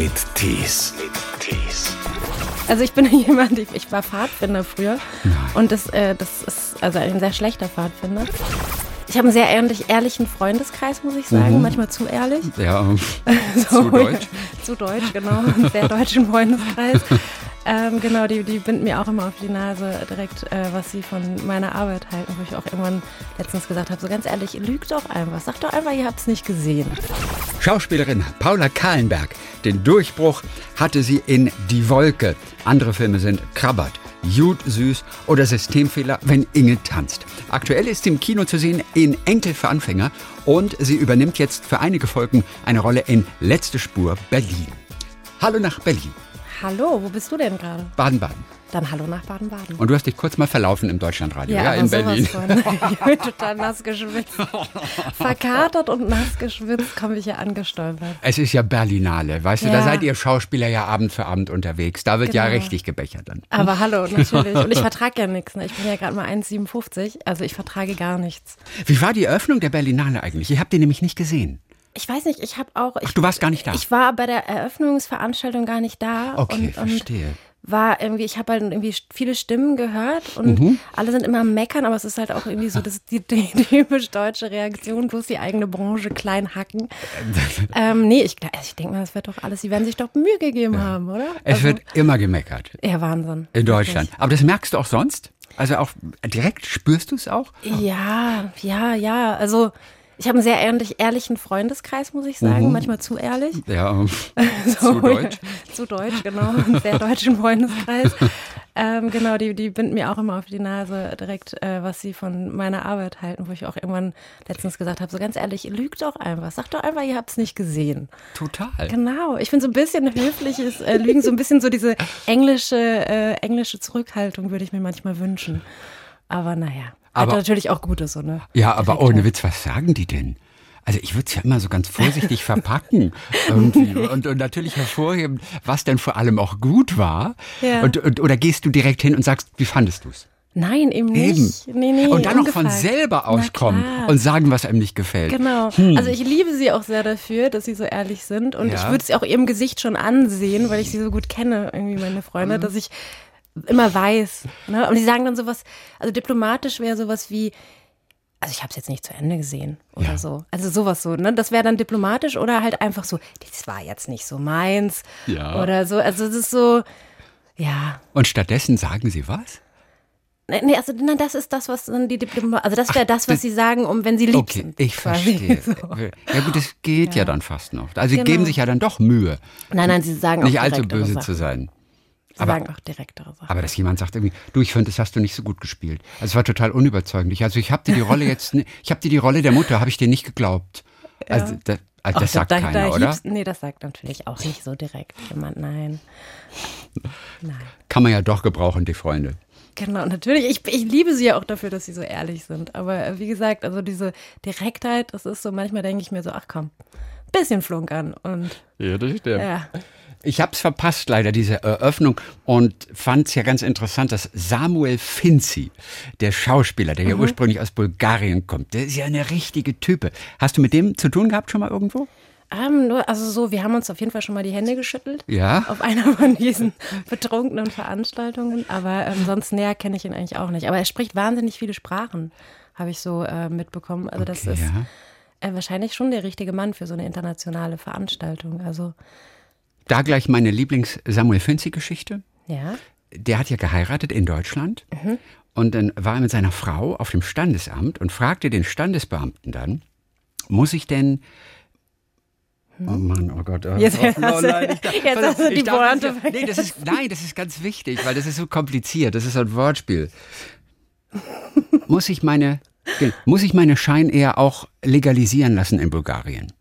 mit Tees. Tees. Also ich bin jemand, ich, ich war Pfadfinder früher und das, äh, das ist also ein sehr schlechter Pfadfinder. Ich habe einen sehr ehrlich, ehrlichen Freundeskreis, muss ich sagen, manchmal zu ehrlich. Ja, So, zu deutsch. zu deutsch, genau. Einen sehr deutschen Freundeskreis. Ähm, genau, die, die binden mir auch immer auf die Nase direkt, äh, was sie von meiner Arbeit halten, wo ich auch irgendwann letztens gesagt habe, so ganz ehrlich, lügt doch einfach, sagt doch einfach, ihr habt es nicht gesehen. Schauspielerin Paula Kahlenberg. Den Durchbruch hatte sie in Die Wolke. Andere Filme sind Krabbert, Jud Süß oder Systemfehler, wenn Inge tanzt. Aktuell ist sie im Kino zu sehen in Enkel für Anfänger und sie übernimmt jetzt für einige Folgen eine Rolle in Letzte Spur Berlin. Hallo nach Berlin, Hallo, wo bist du denn gerade? Baden-Baden. Dann hallo nach Baden-Baden. Und du hast dich kurz mal verlaufen im Deutschlandradio, ja, in aber sowas Berlin. Ich bin total nass geschwitzt. Verkatert und nass geschwitzt komme ich hier angestolpert. Es ist ja Berlinale, weißt du, da Ja. seid ihr Schauspieler ja Abend für Abend unterwegs. Da wird ja Genau. richtig gebechert dann. Aber hallo, natürlich. Und ich vertrage ja nichts. Ne? Ich bin ja gerade mal 1,57. Also ich vertrage gar nichts. Wie war die Eröffnung der Berlinale eigentlich? Ich habe die nämlich nicht gesehen. Ich weiß nicht, ich habe auch. Ich, Ach, du warst gar nicht da. Ich war bei der Eröffnungsveranstaltung gar nicht da. Okay, und, und verstehe. War irgendwie, ich habe halt irgendwie viele Stimmen gehört und Mhm. alle sind immer am meckern, aber es ist halt auch irgendwie so das, die, die typisch deutsche Reaktion, bloß die eigene Branche klein hacken. ähm, nee, ich, ich denke mal, das wird doch alles, sie werden sich doch Mühe gegeben haben, oder? Es also, wird immer gemeckert ja, Wahnsinn. in Deutschland. Aber das merkst du auch sonst? Also auch direkt spürst du es auch? Ja, ja, ja. Also ich habe einen sehr ehrlich, ehrlichen Freundeskreis, muss ich sagen. Mhm. Manchmal zu ehrlich. Ja, So, zu deutsch. Zu deutsch, genau. Einen sehr deutschen Freundeskreis. ähm, genau, die, die binden mir auch immer auf die Nase direkt, äh, was sie von meiner Arbeit halten, wo ich auch irgendwann letztens gesagt habe, so ganz ehrlich, lügt doch einfach. Sagt doch einfach, ihr habt es nicht gesehen. Total. Genau. Ich finde so ein bisschen höfliches äh, Lügen, so ein bisschen so diese englische, äh, englische Zurückhaltung würde ich mir manchmal wünschen. Aber naja. Hat Aber- natürlich auch Gutes, so ne? Ja, aber ohne Witz, was sagen die denn? Also ich würde es ja immer so ganz vorsichtig verpacken und, und natürlich hervorheben, was denn vor allem auch gut war. Ja. Und, und, oder gehst du direkt hin und sagst, wie fandest du es? Nein, eben Eben. nicht. Nee, nee, und dann noch von selber auskommen und sagen, was einem nicht gefällt. Genau. Hm. Also ich liebe sie auch sehr dafür, dass sie so ehrlich sind. Und Ja. ich würde es auch ihrem Gesicht schon ansehen, weil ich sie so gut kenne, irgendwie meine Freunde, Mhm. dass ich immer weiß. Ne? Und die sagen dann sowas, also diplomatisch wäre sowas wie, also ich habe es jetzt nicht zu Ende gesehen oder Ja. so. Also sowas so, ne? Das wäre dann diplomatisch oder halt einfach so, das war jetzt nicht so meins Ja. oder so. Also es ist so, ja. Und stattdessen sagen sie was? Nee, Nee, also na, das ist das, was dann die Diplomaten, also das wäre das, was das- sie sagen, um wenn sie lieb Okay, sind. ich verstehe. So. Ja gut, das geht ja. dann fast noch. Also sie Genau. geben sich ja dann doch Mühe, Nein, nein, sie sagen nicht auch allzu böse zu sein. Sie Aber- sagen auch direktere Sachen. Aber dass jemand sagt irgendwie, du, ich finde, das hast du nicht so gut gespielt. Also es war total unüberzeugend. Ich- Also ich habe dir die Rolle jetzt, ich habe dir die Rolle der Mutter, habe ich dir nicht geglaubt. Also, da, also Ach, das sagt da, keiner, da oder? Nee, das sagt natürlich auch nicht so direkt jemand. Nein. Nein. Kann man ja doch gebrauchen, die Freunde. Genau, natürlich. Ich, ich liebe sie ja auch dafür, dass sie so ehrlich sind. Aber äh, wie gesagt, also diese Direktheit, das ist so, manchmal denke ich mir so, ach komm, bisschen flunkern. Und Ja, das stimmt. ja, Ich habe es verpasst, leider, diese Eröffnung und fand es ja ganz interessant, dass Samuel Finzi, der Schauspieler, der ja Mhm. ursprünglich aus Bulgarien kommt, der ist ja eine richtige Type. Hast du mit dem zu tun gehabt schon mal irgendwo? ähm, nur, also so, wir haben uns auf jeden Fall schon mal die Hände geschüttelt. Ja. Auf einer von diesen betrunkenen Veranstaltungen. Aber ähm, sonst näher kenne ich ihn eigentlich auch nicht. Aber er spricht wahnsinnig viele Sprachen, habe ich so äh, mitbekommen. Also das Okay, ist ja. äh, wahrscheinlich schon der richtige Mann für so eine internationale Veranstaltung. Also Da gleich meine Lieblings-Samuel Finzi-Geschichte. ja. der hat ja geheiratet in Deutschland und dann war er mit seiner Frau auf dem Standesamt und fragte den Standesbeamten dann, muss ich denn Oh Mann, oh Gott. oh, Jetzt oh, du- nein, ich jetzt hast du die Pointe nee, das ist, Nein, das ist ganz wichtig, weil das ist so kompliziert. Das ist ein Wortspiel. Muss ich meine, muss ich meine Scheinehe auch legalisieren lassen in Bulgarien?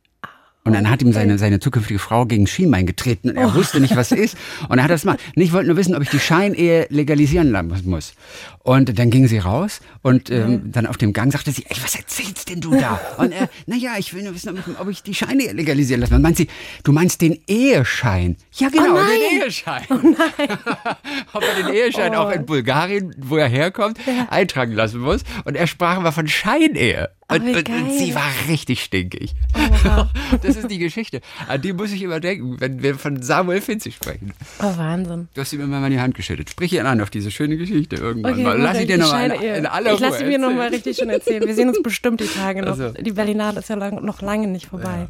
Und dann hat ihm seine, seine zukünftige Frau gegen Schienbein getreten und er wusste nicht, was ist. Und er hat das mal. Und ich wollte nur wissen, ob ich die Scheinehe legalisieren lassen muss. Und dann ging sie raus und ähm, dann auf dem Gang sagte sie, ey, was erzählst denn du da? Und er, naja, ich will nur wissen, ob ich, ob ich die Scheine legalisieren lasse. Und meint sie, du meinst den Eheschein? Ja, genau, den Eheschein. ob er den Eheschein auch in Bulgarien, wo er herkommt, eintragen lassen muss. Und er sprach aber von Scheinehe. Und, und, und sie war richtig stinkig. wow. Das ist die Geschichte. An die muss ich immer denken, wenn wir von Samuel Finzi sprechen. Oh, Wahnsinn. Du hast ihm immer mal in die Hand geschüttet. Sprich ihn an auf diese schöne Geschichte irgendwann mal. gut, Lass ich dir noch mal in, in aller Ich lasse mir noch erzählen. mal richtig schön erzählen. Wir sehen uns bestimmt die Tage noch. Also. Die Berlinale ist ja lang, noch lange nicht vorbei.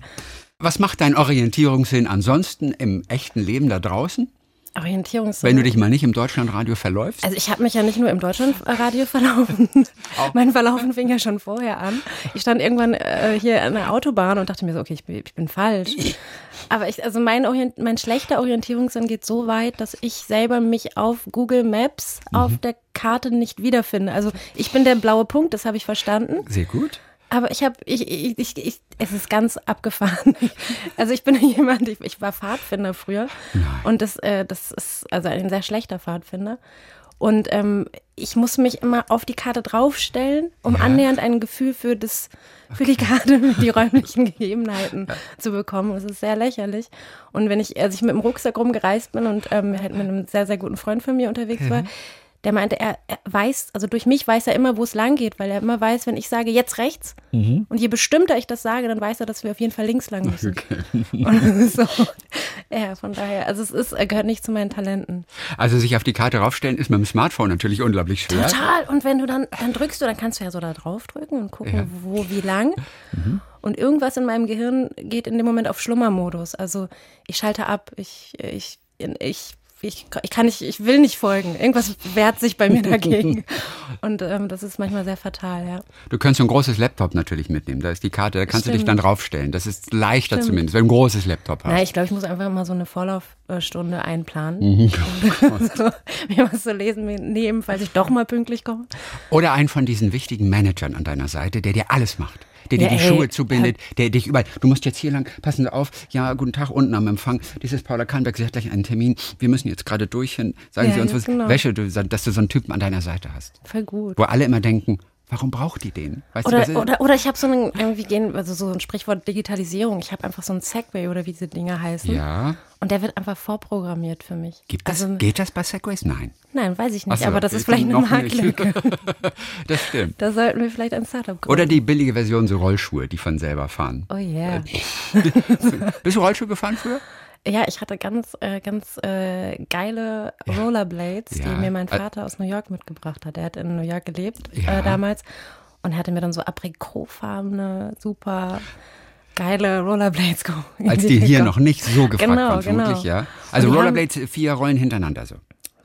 Was macht dein Orientierungssinn ansonsten im echten Leben da draußen? Orientierungssinn. Wenn du dich mal nicht im Deutschlandradio verläufst? Also ich habe mich ja nicht nur im Deutschlandradio verlaufen. mein Verlaufen fing ja schon vorher an. Ich stand irgendwann äh, hier an der Autobahn und dachte mir so, okay, ich bin, ich bin falsch. Aber ich, also mein, Orient, mein schlechter Orientierungssinn geht so weit, dass ich selber mich auf Google Maps auf der Karte nicht wiederfinde. Also ich bin der blaue Punkt, das habe ich verstanden. Sehr gut. Aber ich habe, ich, ich, ich, ich, es ist ganz abgefahren. Also ich bin jemand, ich, ich war Pfadfinder früher und das, äh, das ist also ein sehr schlechter Pfadfinder. Und ähm, ich muss mich immer auf die Karte draufstellen, um Ja. annähernd ein Gefühl für das, für die Karte, die räumlichen Gegebenheiten zu bekommen. Das ist sehr lächerlich. Und wenn ich, als ich mit dem Rucksack rumgereist bin und ähm, halt mit einem sehr, sehr guten Freund von mir unterwegs war, der meinte, er, er weiß, also durch mich weiß er immer, wo es lang geht, weil er immer weiß, wenn ich sage, jetzt rechts, und je bestimmter ich das sage, dann weiß er, dass wir auf jeden Fall links lang müssen. Und so, ja, von daher, also es ist, er gehört nicht zu meinen Talenten. Also sich auf die Karte raufstellen ist mit dem Smartphone natürlich unglaublich schwer. Total. Und wenn du dann, dann drückst du, dann kannst du ja so da drauf drücken und gucken, Ja. wo, wie lang. Und irgendwas in meinem Gehirn geht in dem Moment auf Schlummermodus. Also ich schalte ab, ich, ich, ich, ich, ich kann nicht, ich will nicht folgen. Irgendwas wehrt sich bei mir dagegen. Und ähm, das ist manchmal sehr fatal, ja. Du könntest so ein großes Laptop natürlich mitnehmen. Da ist die Karte, da kannst du dich Stimmt. dann draufstellen. Das ist leichter Stimmt. zumindest, wenn du ein großes Laptop hast. Na, ich glaube, ich muss einfach mal so eine Vorlaufstunde einplanen. Mhm. Und so, mir was zu lesen nehmen, falls ich doch mal pünktlich komme. Oder einen von diesen wichtigen Managern an deiner Seite, der dir alles macht. Der dir Ja, die ey, Schuhe zubindet, der dich überall. Du musst jetzt hier lang, passen Sie auf, ja, guten Tag, unten am Empfang. Dies ist Paula Kahnberg, sie hat gleich einen Termin. Wir müssen jetzt gerade durch hin. Sagen Ja, Sie uns, ja, was genau. Wäsche, du, dass du so einen Typen an deiner Seite hast. Voll gut. Wo alle immer denken, warum braucht die den? Weißt du, Oder, ist? oder, oder ich habe so einen, irgendwie gehen, also so ein Sprichwort Digitalisierung. Ich habe einfach so einen Segway oder wie diese Dinger heißen. Ja. Und der wird einfach vorprogrammiert für mich. Gibt das, also, geht das bei Segways? Nein. nein, weiß ich nicht, so, aber das ist vielleicht eine. Marktlücke. Das stimmt. da sollten wir vielleicht ein Startup gründen. Oder die billige Version, so Rollschuhe, die von selber fahren. Oh yeah. Bist du Rollschuh gefahren früher? Ja, ich hatte ganz, äh, ganz äh, geile Rollerblades, Ja. die mir mein Ä- Vater aus New York mitgebracht hat. Er hat in New York gelebt Ja. äh, damals und hatte mir dann so aprikotfarbene, super geile Rollerblades geholt. Als die hier noch nicht so gefragt Genau, waren, vermutlich, genau. ja. Also Rollerblades, vier Rollen hintereinander so.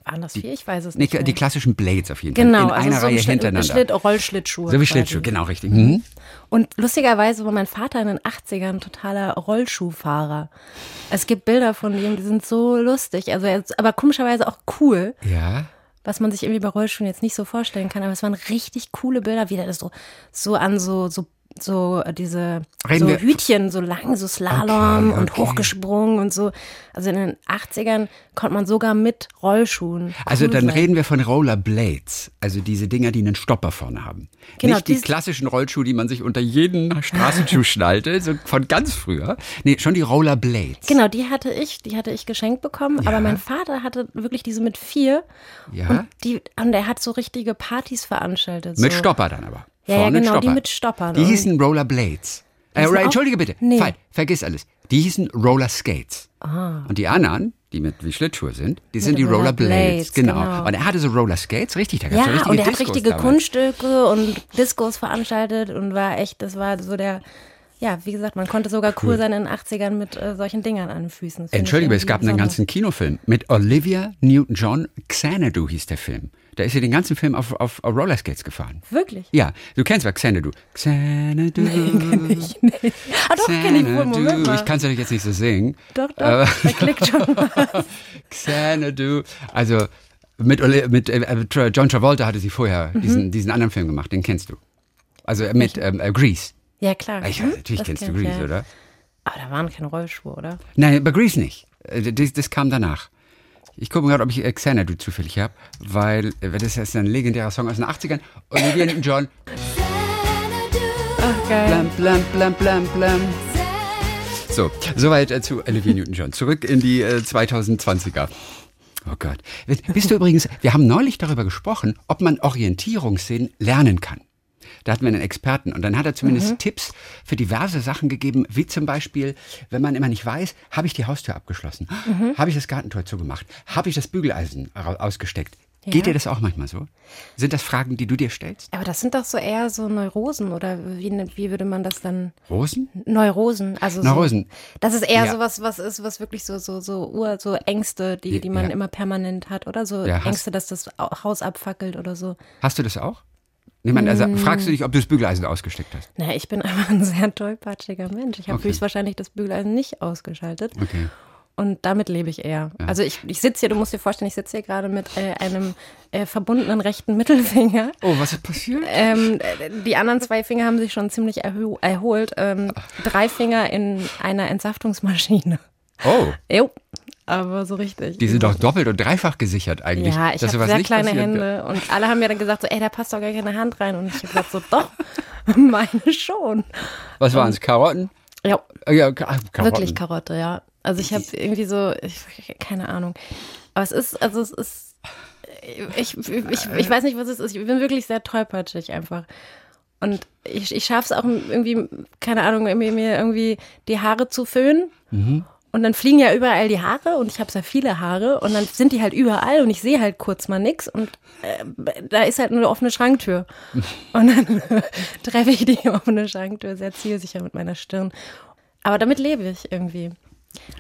Waren das vier? Ich weiß es Nee, nicht. die klassischen Blades auf jeden Fall. Genau, In also einer so Reihe ein hintereinander. Schlitt, Rollschlittschuhe. so wie quasi. Schlittschuh, genau richtig. Mhm. Und lustigerweise war mein Vater in den 80ern ein totaler Rollschuhfahrer. Es gibt Bilder von ihm, die sind so lustig, also er aber komischerweise auch cool. Ja. was man sich irgendwie bei Rollschuhen jetzt nicht so vorstellen kann, aber es waren richtig coole Bilder, wie der das so, so an so, so, so äh, diese Reden so Hütchen, so lang, so Slalom Okay, und okay. hochgesprungen und so. Also in den 80ern konnte man sogar mit Rollschuhen. Also dann sein. reden wir von Rollerblades, also diese Dinger, die einen Stopper vorne haben. Genau, Nicht die klassischen Rollschuhe, die man sich unter jeden Straßenschuh schnallte, so von ganz früher. Nee, schon die Rollerblades. Genau, die hatte ich, die hatte ich geschenkt bekommen, Ja. aber mein Vater hatte wirklich diese mit vier Ja. und die und er hat so richtige Partys veranstaltet. Mit so. Stopper dann aber. Ja, ja, genau, die mit Stoppern. Die hießen Rollerblades. Äh, Entschuldige bitte. Nee. Fall, vergiss alles. Die hießen Roller Skates. Ah. Und die anderen, die mit wie Schlittschuhe sind, die sind die Rollerblades, Rollerblades. Genau. genau. Und er hatte so Roller Skates, richtig, da gab's so Ja, richtige und er hat Discos richtige damals. Kunststücke und Diskos veranstaltet und war echt, das war so der, ja, wie gesagt, man konnte sogar cool, sein in den 80ern mit äh, solchen Dingern an den Füßen. Entschuldige, es gab einen besonders. ganzen Kinofilm mit Olivia Newton-John. Xanadu hieß der Film. Da ist sie den ganzen Film auf, auf, auf Rollerskates gefahren. Wirklich? Ja, du kennst was Xanadu. Xanadu. Ich, nee. Ah, doch, kenne ich wohl. Moment mal. Ich kann es natürlich jetzt nicht so singen. Doch, doch, Aber- da klickt schon was. Xanadu. Also mit, mit äh, äh, John Travolta hatte sie vorher Mhm. diesen, diesen anderen Film gemacht, den kennst du. Also äh, mit ähm, äh, Grease. Ja, klar. Ich, Hm, natürlich das kennst du kenn Grease, ja. oder? Aber da waren keine Rollschuhe, oder? Nein, bei Grease nicht. Äh, Das, das kam danach. Ich gucke mal gerade, ob ich äh, Xanadu zufällig habe, weil äh, das ist ein legendärer Song aus den 80ern. Olivia Newton-John. Ach, geil. Blam, blam, blam, blam, blam. So, soweit äh, zu Olivia Newton-John. Zurück in die äh, 2020er. Oh Gott. Bist du übrigens, wir haben neulich darüber gesprochen, ob man Orientierungssinn lernen kann. Da hatten wir einen Experten und dann hat er zumindest Tipps für diverse Sachen gegeben, wie zum Beispiel, wenn man immer nicht weiß, habe ich die Haustür abgeschlossen, habe ich das Gartentor zugemacht, habe ich das Bügeleisen ausgesteckt. Geht Ja. dir das auch manchmal so? Sind das Fragen, die du dir stellst? Aber das sind doch so eher so Neurosen oder wie, ne- wie würde man das dann? Rosen? Neurosen, also Neurosen. So, das ist eher Ja. so was, was ist, was wirklich so so so Ur, so Ängste, die die man Ja. immer permanent hat, oder so Ängste, dass das Au- Haus abfackelt oder so. Hast du das auch? Niemand, also Mm. fragst du dich, ob du das Bügeleisen ausgesteckt hast? Na, ich bin einfach ein sehr tollpatschiger Mensch. Ich habe Okay. höchstwahrscheinlich das Bügeleisen nicht ausgeschaltet. Okay. Und damit lebe ich eher. Also ich, ich sitze hier, du musst dir vorstellen, ich sitze hier gerade mit äh, einem äh, verbundenen rechten Mittelfinger. Oh, was ist passiert? Ähm, äh, die anderen zwei Finger haben sich schon ziemlich erho erholt. Ähm, drei Finger in einer Entsaftungsmaschine. Oh, Jo, aber so richtig. die sind doch doppelt und dreifach gesichert eigentlich. ja, ich habe sehr nicht kleine Hände und alle haben mir dann gesagt so, ey, da passt doch gar keine Hand rein und ich habe gesagt so, doch, meine schon. Was waren es? Karotten? Ja, Ja, Ka- Karotten. wirklich Karotte, ja. Also ich habe irgendwie so, ich, keine Ahnung. Aber es ist, also es ist, ich, ich, ich, ich weiß nicht, was es ist. Ich bin wirklich sehr tollpatschig einfach. Und ich, ich schaffe es auch irgendwie, keine Ahnung, mir, mir irgendwie die Haare zu föhnen. Und dann fliegen ja überall die Haare und ich habe sehr viele Haare und dann sind die halt überall und ich sehe halt kurz mal nix und äh, da ist halt nur eine offene Schranktür. Und dann treffe ich die offene Schranktür sehr zielsicher mit meiner Stirn. Aber damit lebe ich irgendwie.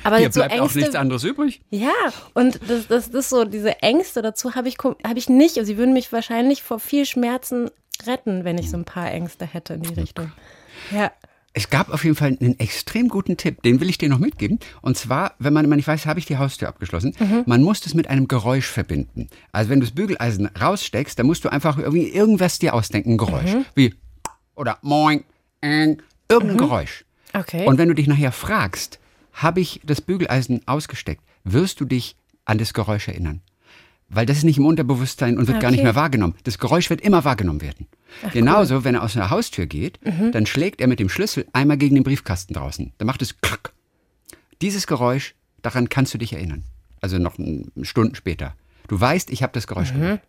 Aber Hier so bleibt auch Ängste, nichts anderes übrig. ja, und das, das, das ist so, diese Ängste dazu habe ich, habe ich nicht. Und sie würden mich wahrscheinlich vor viel Schmerzen retten, wenn ich so ein paar Ängste hätte in die Richtung. Ja. Es gab auf jeden Fall einen extrem guten Tipp, den will ich dir noch mitgeben. Und zwar, wenn man immer nicht weiß, habe ich die Haustür abgeschlossen, Mhm. man muss das mit einem Geräusch verbinden. Also wenn du das Bügeleisen raussteckst, dann musst du einfach irgendwie irgendwas dir ausdenken, ein Geräusch. Mhm. Wie oder moin, äh, irgendein Geräusch. Okay. Und wenn du dich nachher fragst, habe ich das Bügeleisen ausgesteckt, wirst du dich an das Geräusch erinnern. Weil das ist nicht im Unterbewusstsein und wird gar nicht Okay. mehr wahrgenommen. Das Geräusch wird immer wahrgenommen werden. Genauso, wenn er aus einer Haustür geht, Mhm. dann schlägt er mit dem Schlüssel einmal gegen den Briefkasten draußen. Dann macht es klack. Dieses Geräusch, daran kannst du dich erinnern. Also noch Stunden später. Du weißt, ich habe das Geräusch gemacht.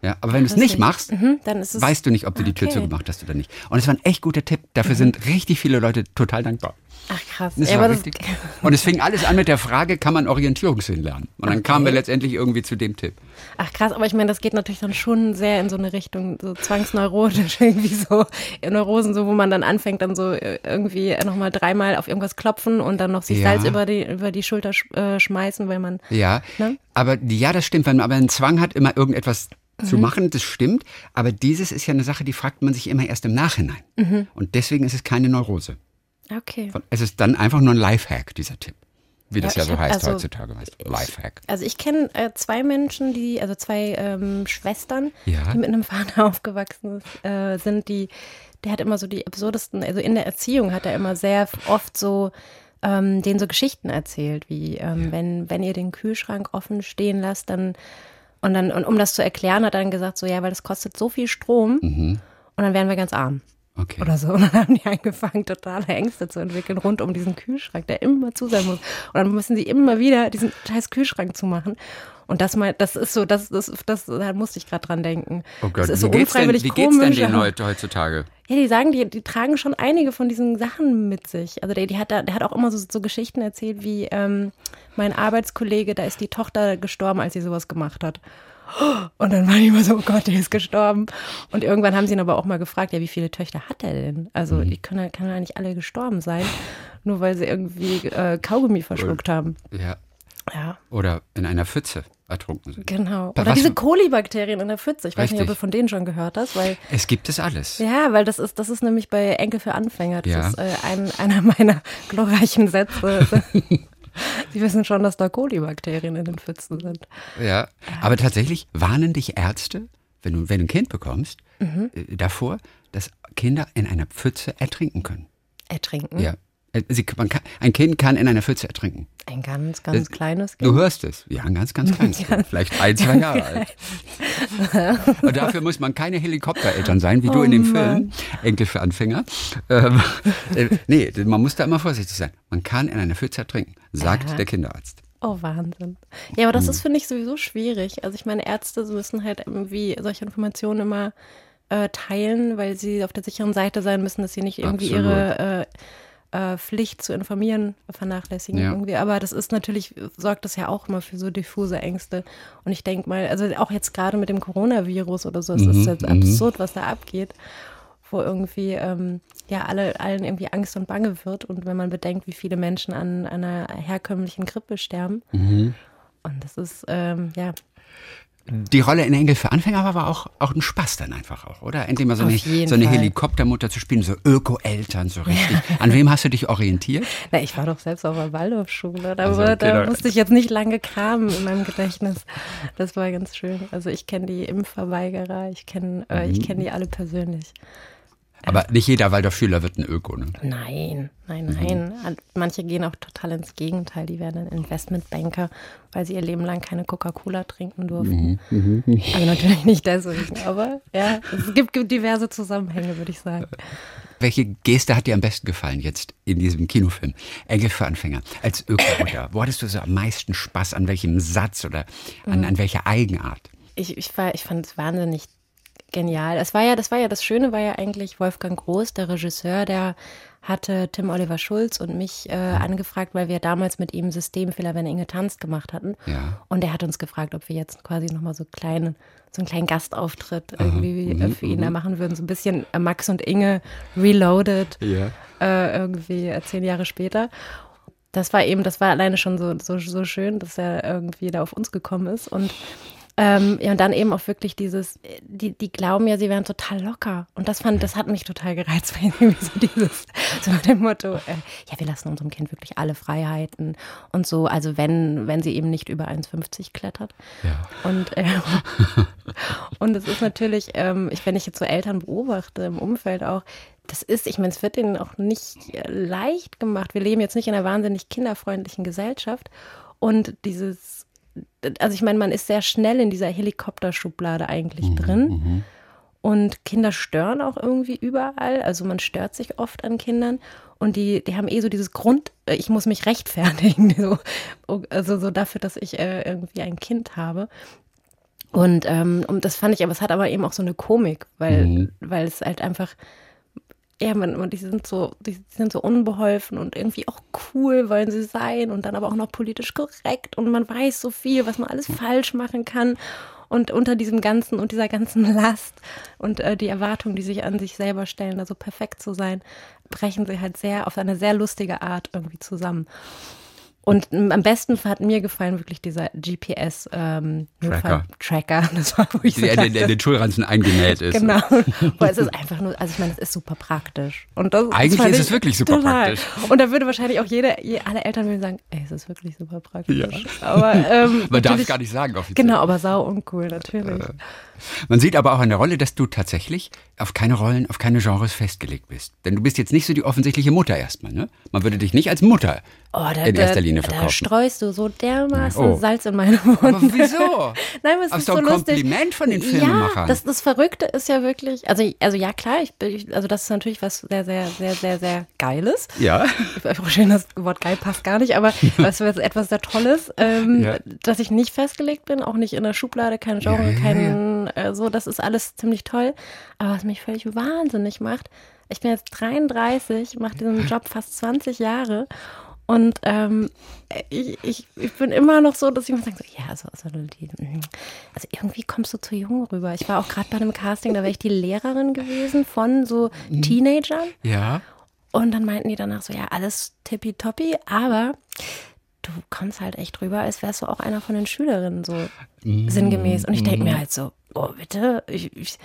Ja, aber wenn du es nicht machst, Mhm, weißt du nicht, ob du die Tür Okay. Mhm. zugemacht hast oder nicht. Und es war ein echt guter Tipp. Dafür sind richtig viele Leute total dankbar. Ach krass. Das Ja, war richtig. Und es fing alles an mit der Frage, kann man Orientierungssinn lernen? Und dann kamen wir letztendlich irgendwie zu dem Tipp. ach krass, aber ich meine, das geht natürlich dann schon sehr in so eine Richtung, so zwangsneurotisch, irgendwie so Neurosen, so wo man dann anfängt, dann so äh, irgendwie nochmal dreimal auf irgendwas klopfen und dann noch sich Ja. Salz über die, über die Schulter sch äh, schmeißen, weil man. Ja, Ne? aber ja, das stimmt. Wenn man aber einen Zwang hat, immer irgendetwas zu Mhm. machen, das stimmt. Aber dieses ist ja eine Sache, die fragt man sich immer erst im Nachhinein. Mhm. Und deswegen ist es keine Neurose. Okay. Es ist dann einfach nur ein Lifehack, dieser Tipp. Wie das Ja, ja, so heißt also- heutzutage. Weißt du? Lifehack. Also ich kenne äh, zwei Menschen, die, also zwei ähm, Schwestern, Ja. die mit einem Vater aufgewachsen äh, sind, die, der hat immer so die absurdesten, also in der Erziehung hat er immer sehr oft so ähm, denen so Geschichten erzählt, wie ähm, wenn, wenn ihr den Kühlschrank offen stehen lasst, dann und dann, und um das zu erklären, hat er dann gesagt, so ja, weil das kostet so viel Strom und dann wären wir ganz arm. Okay. Oder so. Und dann haben die angefangen, totale Ängste zu entwickeln rund um diesen Kühlschrank, der immer zu sein muss. Und dann müssen sie immer wieder diesen scheiß Kühlschrank zumachen. Und das mal, das ist so, das, das, das, da musste ich gerade dran denken. Oh Gott, das ist so wie geht's denn, unfreiwillig wie geht's denn komisch. aber- heute, heutzutage? Ja, die sagen, die, die tragen schon einige von diesen Sachen mit sich. Also der, die hat, da, der hat auch immer so, so Geschichten erzählt, wie ähm, mein Arbeitskollege, da ist die Tochter gestorben, als sie sowas gemacht hat. Und dann waren die immer so, oh Gott, der ist gestorben. Und irgendwann haben sie ihn aber auch mal gefragt, ja, wie viele Töchter hat er denn? Also Mhm. die können, ja- können ja nicht alle gestorben sein, nur weil sie irgendwie äh, Kaugummi verschluckt haben. Ja. Ja, Oder in einer Pfütze ertrunken sind. genau. Oder diese Kolibakterien in der Pfütze. Ich weiß nicht, ob du von denen schon gehört hast, weil Es gibt es alles. Ja, weil das ist, das ist nämlich bei Enkel für Anfänger. Das Ja. ist äh, ein, einer meiner glorreichen Sätze. Sie wissen schon, dass da Kolibakterien in den Pfützen sind. Ja, aber tatsächlich warnen dich Ärzte, wenn du, wenn du ein Kind bekommst, Mhm. äh, davor, dass Kinder in einer Pfütze ertrinken können. Ertrinken. Ja. Äh, Sie, kann, ein Kind kann in einer Pfütze ertrinken. Ein ganz, ganz Das- kleines Du Kind. hörst es. Ja, ein ganz, ganz kleines Kind. Vielleicht ein, zwei Jahre alt. Und dafür muss man keine Helikoptereltern sein, wie du in dem Oh Film. Enkel für Anfänger. Ähm, äh, nee, man muss da immer vorsichtig sein. Man kann in einer Pfütze ertrinken, sagt Aha. der Kinderarzt. Oh, Wahnsinn. Ja, aber das Hm. ist, finde ich, sowieso schwierig. Also ich meine, Ärzte müssen halt irgendwie solche Informationen immer äh, teilen, weil sie auf der sicheren Seite sein müssen, dass sie nicht irgendwie Absolut. ihre äh, äh, Pflicht zu informieren vernachlässigen Ja. irgendwie. Aber das ist natürlich, sorgt das ja auch immer für so diffuse Ängste. Und ich denke mal, also auch jetzt gerade mit dem Coronavirus oder so, es ist jetzt absurd, was da abgeht, wo irgendwie ähm, ja alle, allen irgendwie Angst und Bange wird. Und wenn man bedenkt, wie viele Menschen an einer herkömmlichen Grippe sterben. Und das ist, ähm, ja, Die Rolle in Engel für Anfänger war aber auch, auch ein Spaß dann einfach auch, oder? Endlich mal so Auf eine, so eine. Helikoptermutter zu spielen, so Öko-Eltern, so richtig. An wem hast du dich orientiert? Na, ich war doch selbst auf der Waldorfschule. Da, Also, okay, da da- musste ich jetzt nicht lange kramen in meinem Gedächtnis. Das war ganz schön. Also ich kenne die Impfverweigerer, ich kenne äh, Mhm. ich kenne die alle persönlich. Aber nicht jeder Waldorf-Schüler wird ein Öko, ne? Nein, nein, Mhm. nein. Und Manche gehen auch total ins Gegenteil. Die werden Investmentbanker, weil sie ihr Leben lang keine Coca-Cola trinken durften. Mhm. Also natürlich nicht deswegen, aber ja, es gibt, diverse Zusammenhänge, würde ich sagen. Welche Geste hat dir am besten gefallen jetzt in diesem Kinofilm? Engel für Anfänger. Als Öko-Mutter, wo hattest du so am meisten Spaß? An welchem Satz oder an, an welcher Eigenart? ich, ich, war, ich fand es wahnsinnig genial. Das war ja, das war ja das Schöne, war ja eigentlich Wolfgang Groß, der Regisseur, der hatte Tim Oliver Schulz und mich äh, angefragt, weil wir damals mit ihm Systemfehler, wenn Inge tanzt gemacht hatten. Ja. Und er hat uns gefragt, ob wir jetzt quasi nochmal so kleinen, so einen kleinen Gastauftritt irgendwie äh, für ihn da machen würden. So ein bisschen äh, Max und Inge reloaded Ja. äh, irgendwie äh, zehn Jahre später. Das war eben, das war alleine schon so, so, so schön, dass er irgendwie da auf uns gekommen ist. Und ähm, ja, und dann eben auch wirklich dieses, die, die glauben ja, sie wären total locker. Und das fand, das hat mich total gereizt, weil irgendwie so dieses, so nach dem Motto, äh, ja, wir lassen unserem Kind wirklich alle Freiheiten und so, also wenn, wenn sie eben nicht über 1,50 klettert. Ja. Und, äh, und es ist natürlich, ähm, ich, wenn ich jetzt so Eltern beobachte im Umfeld auch, das ist, ich meine, es wird ihnen auch nicht äh, leicht gemacht. Wir leben jetzt nicht in einer wahnsinnig kinderfreundlichen Gesellschaft. Und dieses, also ich meine, man ist sehr schnell in dieser Helikopterschublade eigentlich drin. Und Kinder stören auch irgendwie überall. Also man stört sich oft an Kindern. Und die, die haben eh so dieses Grund, äh, ich muss mich rechtfertigen. So, also so dafür, dass ich äh, irgendwie ein Kind habe. Und, ähm, und das fand ich, aber es hat aber eben auch so eine Komik, weil, weil es halt einfach, ja, man, man, die sind so, die sind so unbeholfen und irgendwie auch cool wollen sie sein und dann aber auch noch politisch korrekt und man weiß so viel, was man alles falsch machen kann. Und unter diesem ganzen und dieser ganzen Last und äh, die Erwartungen, die sich an sich selber stellen, da so perfekt zu sein, brechen sie halt sehr auf eine sehr lustige Art irgendwie zusammen. Und am besten hat mir gefallen wirklich dieser GPS ähm, Tracker. Tracker. Das war, wo ich so Der, der, der dachte, den Schulranzen eingenäht ist. Genau. Weil es ist einfach nur, also ich meine, es ist super praktisch. Und das, Eigentlich das ist es wirklich super total. praktisch. Und da würde wahrscheinlich auch jeder, je- alle Eltern würden sagen, ey, es ist wirklich super praktisch. Aber ähm, Man darf es gar nicht sagen offiziell. Genau, aber sau uncool, natürlich. Man sieht aber auch an der Rolle, dass du tatsächlich auf keine Rollen, auf keine Genres festgelegt bist. Denn du bist jetzt nicht so die offensichtliche Mutter erstmal, ne? Man würde dich nicht als Mutter Oh, da, in da, erster Linie da verkaufen. streust du so dermaßen Oh. Salz in meine Wunden. Aber wieso? Nein, aber es Das ist ist so ein lustig. Kompliment von den Ja, Filmemachern. das, das Verrückte ist ja wirklich, also, also ja klar, ich, bin- also das ist natürlich was sehr, sehr, sehr, sehr, sehr Geiles. Ja. Schön, das Wort geil passt gar nicht, aber was ist etwas sehr Tolles, ähm, Ja. dass ich nicht festgelegt bin, auch nicht in der Schublade, kein Genre, Ja, ja, kein, Äh, so, das ist alles ziemlich toll. Aber was mich völlig wahnsinnig macht, ich bin jetzt 33, mache diesen Job fast 20 Jahre und ähm, ich, ich, ich bin immer noch so, dass ich mir sage, so, ja, also, also, die, also irgendwie kommst du zu jung rüber. Ich war auch gerade bei einem Casting, da wäre ich die Lehrerin gewesen von so Mhm. Teenagern. Ja. Und dann meinten die danach so, ja, alles tippitoppi, aber du kommst halt echt rüber, als wärst du auch einer von den Schülerinnen, so sinngemäß. Und ich denke mir halt so, oh, bitte, ich, ich,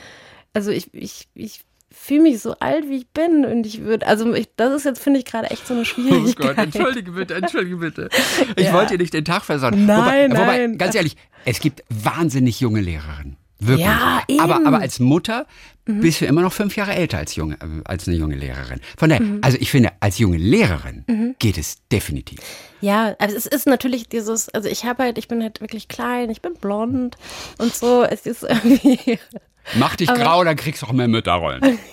also ich, ich, ich fühle mich so alt, wie ich bin. Und ich würde, also ich, das ist jetzt, finde ich, gerade echt so eine Oh Schwierigkeit. Gott, entschuldige bitte, entschuldige bitte. Ich Ja. wollte dir nicht den Tag versauen. Nein, wobei, wobei, nein. ganz ehrlich, es gibt wahnsinnig junge Lehrerinnen. Wirklich. Ja, Aber, eben. aber als Mutter bist du immer noch fünf Jahre älter als, junge, äh, als eine junge Lehrerin. Von daher, also ich finde, als junge Lehrerin geht es definitiv. Ja, also es ist natürlich dieses, also ich habe halt, ich bin halt wirklich klein, ich bin blond und so. Es ist irgendwie, Mach dich grau, dann kriegst du auch mehr Mütterrollen.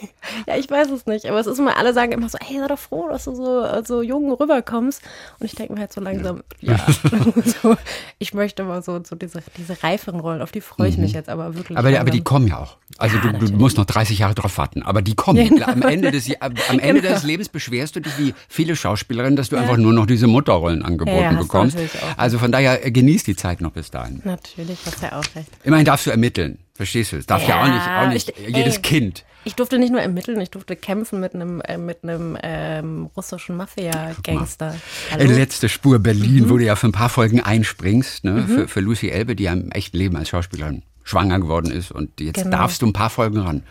Ja, ich weiß es nicht, aber es ist immer, alle sagen immer so, hey, sei doch froh, dass du so, so jung rüberkommst. Und ich denke mir halt so langsam, ja, so, ich möchte mal so, so diese, diese reiferen Rollen, auf die freue ich mich jetzt aber wirklich. Mhm. Aber, aber die kommen ja auch. Also Ja, du, du musst noch 30 Jahre drauf warten. Aber die kommen. Ja, genau. Am Ende, des, am Ende Genau. des Lebens beschwerst du dich wie viele Schauspielerinnen, dass du einfach nur noch diese Mutterrollen angeboten Ja, ja, du bekommst. Also von daher äh, genieß die Zeit noch bis dahin. Natürlich, hast ja auch recht. Immerhin darfst du ermitteln. Verstehst du? Es darf ja, auch nicht, auch nicht ich- jedes ey, Kind. Ich durfte nicht nur ermitteln, ich durfte kämpfen mit einem, äh, mit einem ähm, russischen Mafia-Gangster. Mhm. Letzte Spur Berlin, wo du ja für ein paar Folgen einspringst, ne? für, für Lucy Elbe, die ja im echten Leben als Schauspielerin schwanger geworden ist und jetzt Genau. darfst du ein paar Folgen ran.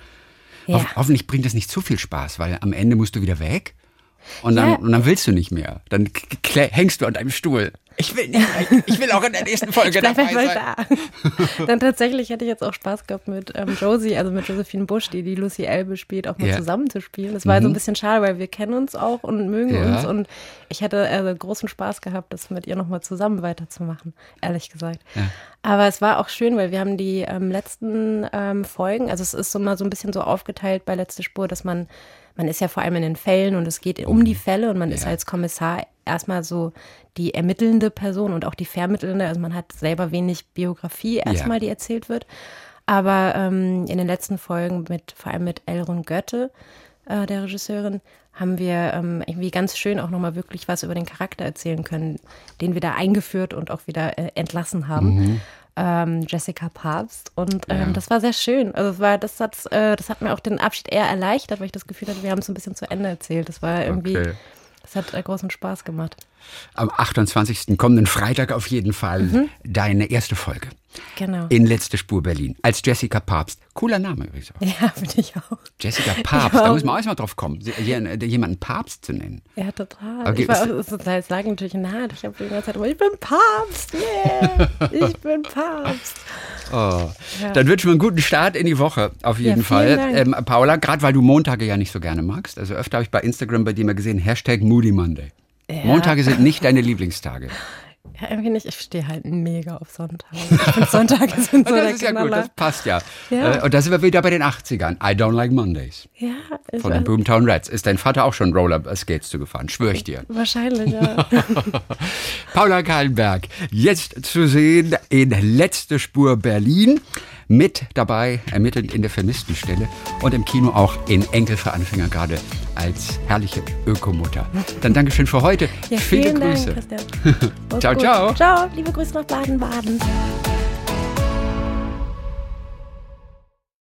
Ja. Hoff, hoffentlich bringt das nicht zu viel Spaß, weil am Ende musst du wieder weg und dann, Ja. und dann willst du nicht mehr. Dann hängst du an deinem Stuhl. Ich will nicht, ich will auch in der nächsten Folge dabei sein. da. Dann tatsächlich hätte ich jetzt auch Spaß gehabt mit ähm, Josie, also mit Josephine Busch, die die Lucy Elbe spielt, auch mal Ja. zusammen zu spielen. Das war so ein bisschen schade, weil wir kennen uns auch und mögen Ja. uns und ich hätte äh, großen Spaß gehabt, das mit ihr nochmal zusammen weiterzumachen, ehrlich gesagt. Aber es war auch schön, weil wir haben die ähm, letzten ähm, Folgen, also es ist so mal so ein bisschen so aufgeteilt bei Letzte Spur, dass man, man ist ja vor allem in den Fällen und es geht um die Fälle und man ist Ja. als Kommissar erstmal so die ermittelnde Person und auch die vermittelnde. Also man hat selber wenig Biografie erstmal, Ja. die erzählt wird. Aber ähm, in den letzten Folgen mit, vor allem mit Elrond Götte, äh, der Regisseurin, haben wir ähm, irgendwie ganz schön auch nochmal wirklich was über den Charakter erzählen können, den wir da eingeführt und auch wieder äh, entlassen haben. Ähm, Jessica Papst. Und ähm, Mhm. Ja. das war sehr schön. Also es war, das hat, äh, das hat mir auch den Abschied eher erleichtert, weil ich das Gefühl hatte, wir haben es ein bisschen zu Ende erzählt. Das war irgendwie, Okay. Das hat äh, großen Spaß gemacht. Am 28. kommenden Freitag auf jeden Fall Mhm. deine erste Folge Genau. in Letzte Spur Berlin als Jessica Papst. Cooler Name übrigens auch. ja, finde ich auch. Jessica Papst, Ja. da muss man auch erstmal drauf kommen, jemanden Papst zu nennen. Ja, total. Okay, ich war auch, das heißt, sagen natürlich nah. Ich habe die ganze Zeit immer, ich bin Papst, yeah, ich bin Papst. Oh. Dann wünschen wir einen guten Start in die Woche, auf jeden vielen Fall. Ähm, Paula, gerade weil du Montage ja nicht so gerne magst, also öfter habe ich bei Instagram bei dir mal gesehen, Hashtag Moody Monday. Montage sind nicht deine Lieblingstage. Ja, irgendwie nicht. Ich stehe halt mega auf finde, Sonntage sind so das ist ja gut, das passt ja. Ja. Äh, Und da sind wir wieder bei den 80ern. I don't like Mondays. Ja, Von den Boomtown Rats. Ist dein Vater auch schon Roller Skates zu gefahren? Schwöre ich dir. wahrscheinlich, ja. Paula Kahlenberg, jetzt zu sehen in Letzte Spur Berlin. Mit dabei, ermittelnd in der Vermisstenstelle und im Kino auch in Enkel für Anfänger gerade als herrliche Ökomutter. Dann Dankeschön für heute. ja Viele vielen Grüße. Dank, Ciao, gut. ciao. Ciao, liebe Grüße nach Baden-Baden.